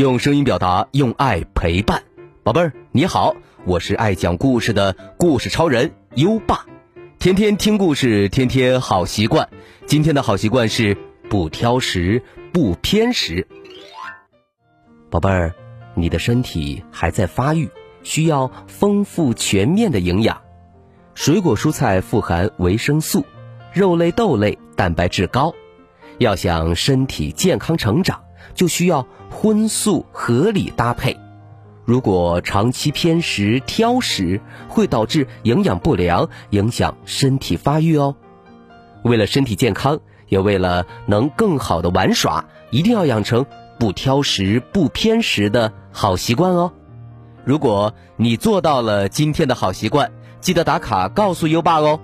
用声音表达，用爱陪伴。宝贝儿，你好，我是爱讲故事的故事超人优爸。天天听故事，天天好习惯。今天的好习惯是不挑食，不偏食。宝贝儿，你的身体还在发育，需要丰富全面的营养。水果蔬菜富含维生素，肉类豆类蛋白质高。要想身体健康成长，就需要荤素合理搭配。如果长期偏食挑食，会导致营养不良，影响身体发育哦。为了身体健康，也为了能更好的玩耍，一定要养成不挑食、不偏食的好习惯哦。如果你做到了今天的好习惯，记得打卡告诉优爸哦。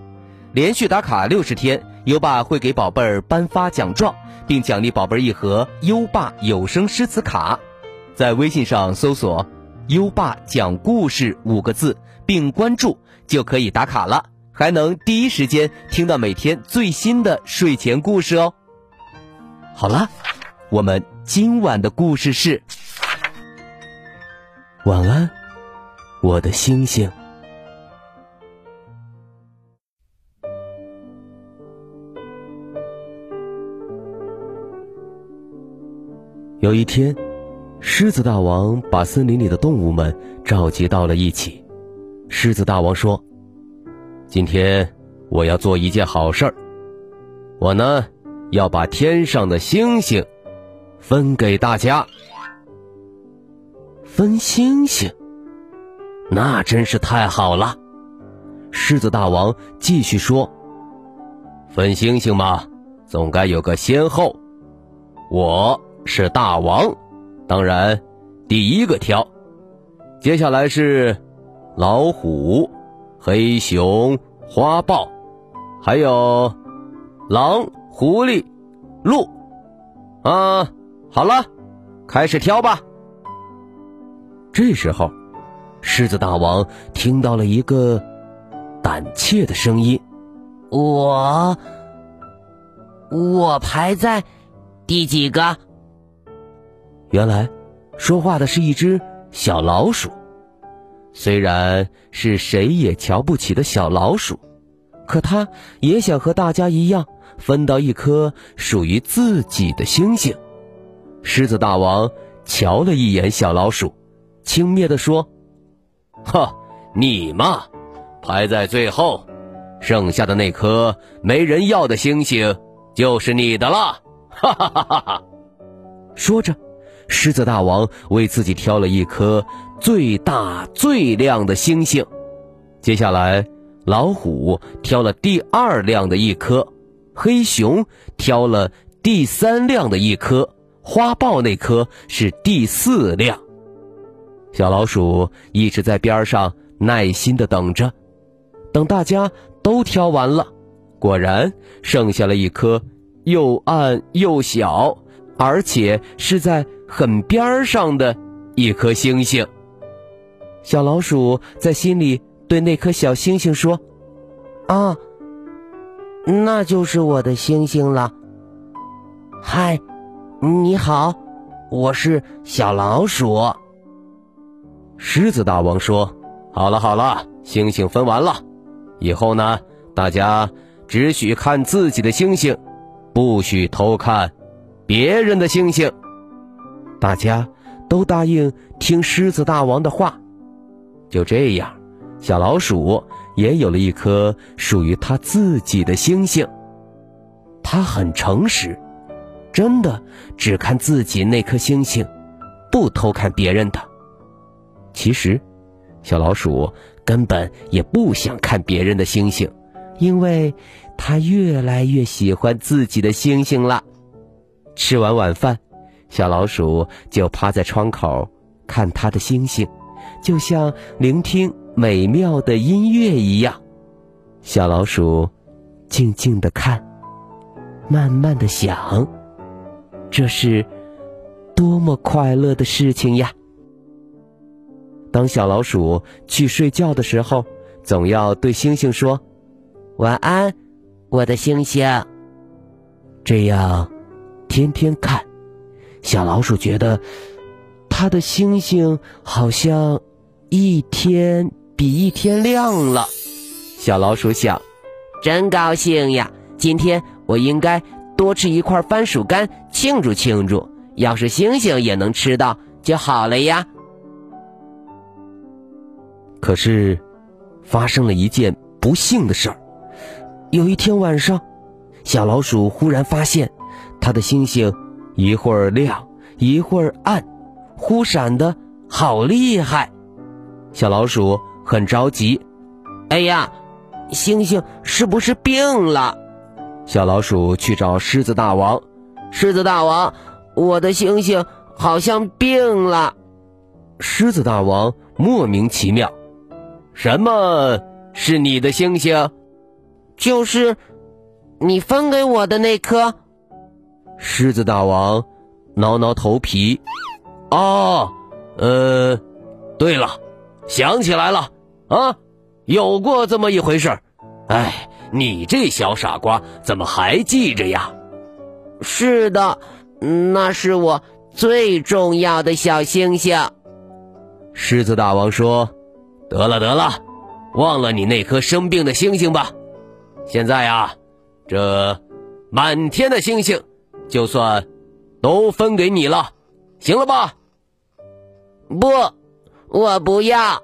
连续打卡六十天。优爸会给宝贝儿颁发奖状，并奖励宝贝儿一盒优爸有声诗词卡。在微信上搜索“优爸讲故事”五个字，并关注就可以打卡了，还能第一时间听到每天最新的睡前故事哦。好了，我们今晚的故事是：晚安，我的星星。有一天，狮子大王把森林里的动物们召集到了一起。狮子大王说：“今天我要做一件好事，我呢要把天上的星星分给大家。分星星，那真是太好了。”狮子大王继续说：“分星星嘛，总该有个先后，我。”是大王，当然第一个挑。接下来是老虎、黑熊、花豹，还有狼、狐狸、鹿。啊，好了，开始挑吧。这时候，狮子大王听到了一个胆怯的声音：“我，我排在第几个？”原来，说话的是一只小老鼠。虽然是谁也瞧不起的小老鼠，可它也想和大家一样，分到一颗属于自己的星星。狮子大王瞧了一眼小老鼠，轻蔑地说：“哈，你嘛，排在最后，剩下的那颗没人要的星星就是你的了。”哈哈哈哈哈！说着。狮子大王为自己挑了一颗最大最亮的星星，接下来老虎挑了第二亮的一颗，黑熊挑了第三亮的一颗，花豹那颗是第四亮。小老鼠一直在边上耐心的等着，等大家都挑完了，果然剩下了一颗又暗又小，而且是在。很边儿上的一颗星星。小老鼠在心里对那颗小星星说：“啊，那就是我的星星了。嗨，你好，我是小老鼠。”狮子大王说：“好了好了，星星分完了，以后呢，大家只许看自己的星星，不许偷看别人的星星。”大家都答应听狮子大王的话，就这样，小老鼠也有了一颗属于它自己的星星。它很诚实，真的只看自己那颗星星，不偷看别人的。其实，小老鼠根本也不想看别人的星星，因为它越来越喜欢自己的星星了。吃完晚饭。小老鼠就趴在窗口看它的星星，就像聆听美妙的音乐一样。小老鼠静静的看，慢慢的想，这是多么快乐的事情呀！当小老鼠去睡觉的时候，总要对星星说：“晚安，我的星星。”这样，天天看。小老鼠觉得，它的星星好像一天比一天亮了。小老鼠想：“真高兴呀！今天我应该多吃一块番薯干庆祝庆祝。要是星星也能吃到就好了呀。”可是，发生了一件不幸的事儿。有一天晚上，小老鼠忽然发现，它的星星一会儿亮，一会儿暗，忽闪的好厉害。小老鼠很着急：“哎呀，星星是不是病了？”小老鼠去找狮子大王：“狮子大王，我的星星好像病了。”狮子大王莫名其妙。什么是你的星星？就是你分给我的那颗。狮子大王挠挠头皮。哦，呃，对了，想起来了啊，有过这么一回事。哎，你这小傻瓜怎么还记着呀？是的，那是我最重要的小星星。狮子大王说。得了得了，忘了你那颗生病的星星吧。现在啊，这满天的星星，就算都分给你了，行了吧？不，我不要。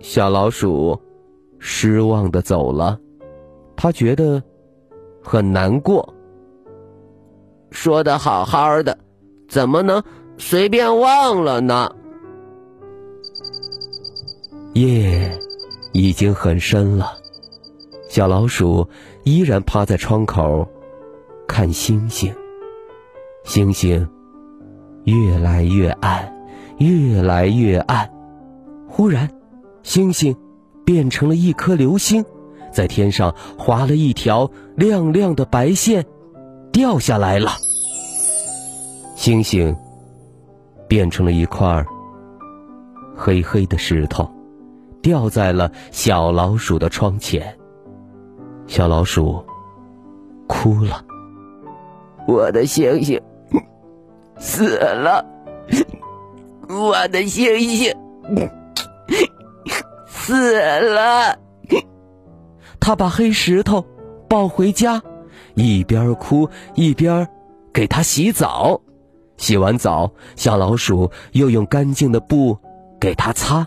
小老鼠失望的走了，他觉得很难过。说的好好的，怎么能随便忘了呢？夜已经很深了，小老鼠依然趴在窗口看星星。星星越来越暗，越来越暗。忽然，星星变成了一颗流星，在天上划了一条亮亮的白线，掉下来了。星星变成了一块黑黑的石头。掉在了小老鼠的窗前，小老鼠哭了。我的星星死了，我的星星死了。他把黑石头抱回家，一边哭一边给他洗澡。洗完澡，小老鼠又用干净的布给他擦。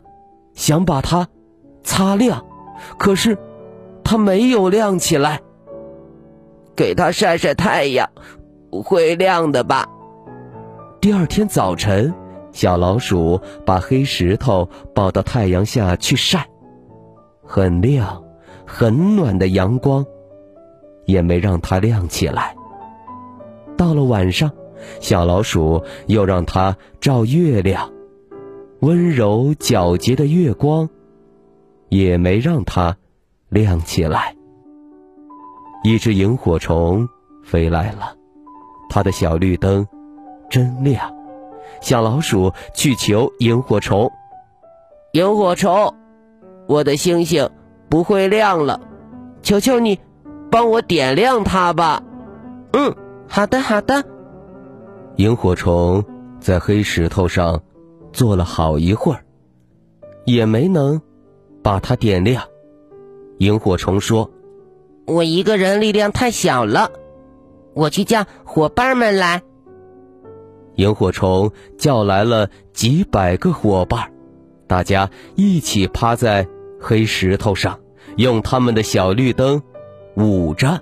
想把它擦亮，可是它没有亮起来。给它晒晒太阳，会亮的吧？第二天早晨，小老鼠把黑石头抱到太阳下去晒，很亮、很暖的阳光也没让它亮起来。到了晚上，小老鼠又让它照月亮。温柔皎洁的月光，也没让它亮起来。一只萤火虫飞来了，它的小绿灯真亮。小老鼠去求萤火虫：“萤火虫，我的星星不会亮了，求求你帮我点亮它吧。”“嗯，好的，好的。”萤火虫在黑石头上。坐了好一会儿，也没能把它点亮。萤火虫说：“我一个人力量太小了，我去叫伙伴们来。”萤火虫叫来了几百个伙伴，大家一起趴在黑石头上，用他们的小绿灯捂着。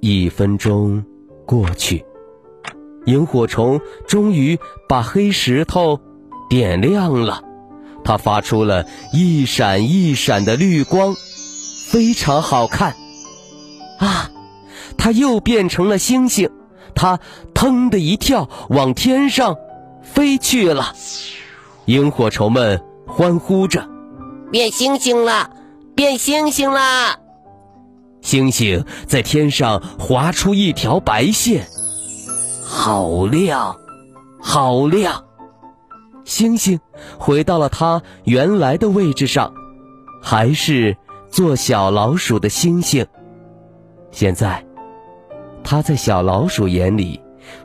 一分钟过去。萤火虫终于把黑石头点亮了，它发出了一闪一闪的绿光，非常好看。啊，它又变成了星星，它腾的一跳往天上飞去了。萤火虫们欢呼着：“变星星了，变星星了！”星星在天上划出一条白线。好亮，好亮！星星回到了它原来的位置上，还是做小老鼠的星星。现在，它在小老鼠眼里，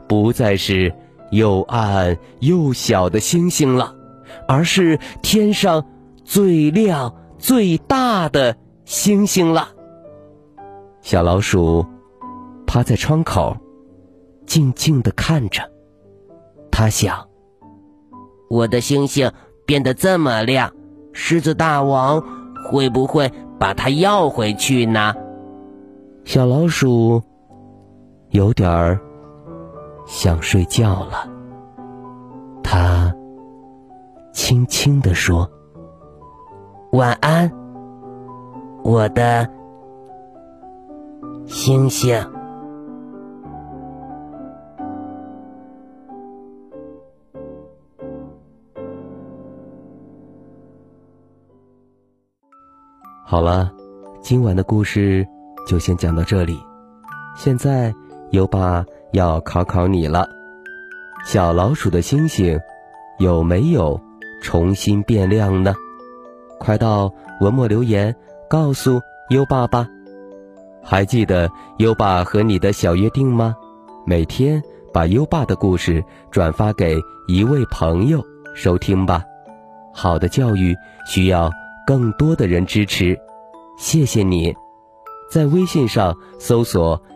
不再是又暗又小的星星了，而是天上最亮最大的星星了。小老鼠趴在窗口，静静的看着。他想：我的星星变得这么亮，狮子大王会不会把它要回去呢？小老鼠有点儿。想睡觉了，他轻轻地说：“晚安，我的星星。”好了，今晚的故事就先讲到这里。现在优爸。要考考你了，小老鼠的星星有没有重新变亮呢？快到文末留言告诉优爸吧。还记得优爸和你的小约定吗？每天把优爸的故事转发给一位朋友收听吧。好的教育需要更多的人支持，谢谢你。在微信上搜索“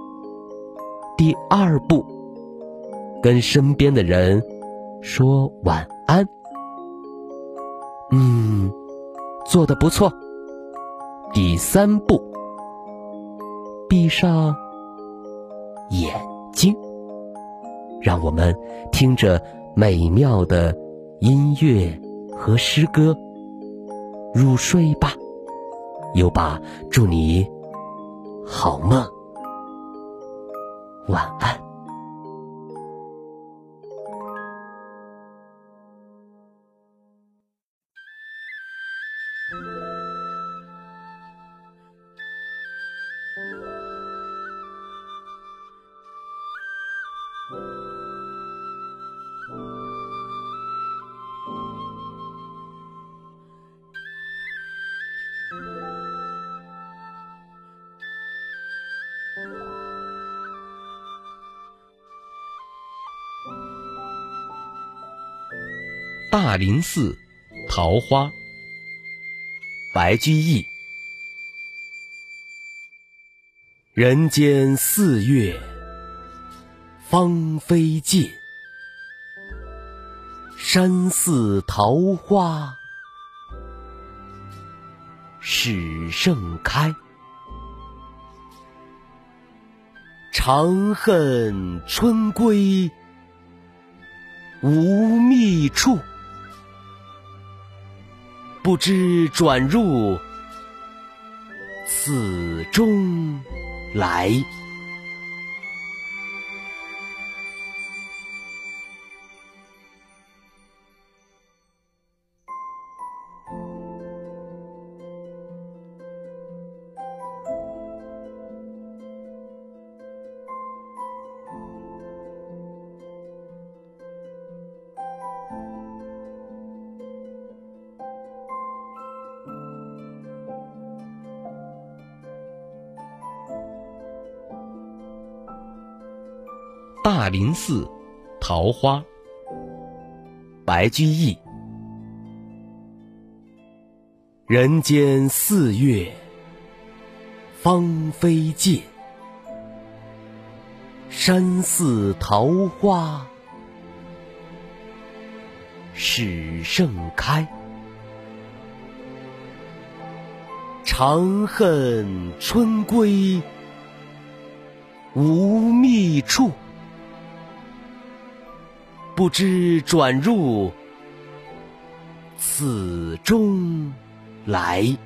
第二步。跟身边的人说晚安。嗯，做的不错。第三步，闭上眼睛，让我们听着美妙的音乐和诗歌入睡吧。优巴，祝你好梦，晚安。大林寺桃花，白居易。人间四月芳菲尽，山寺桃花始盛开。长恨春归无觅处。不知转入此中来。大林寺桃花，白居易。人间四月芳菲尽，山寺桃花始盛开。长恨春归无觅处。不知转入此中来。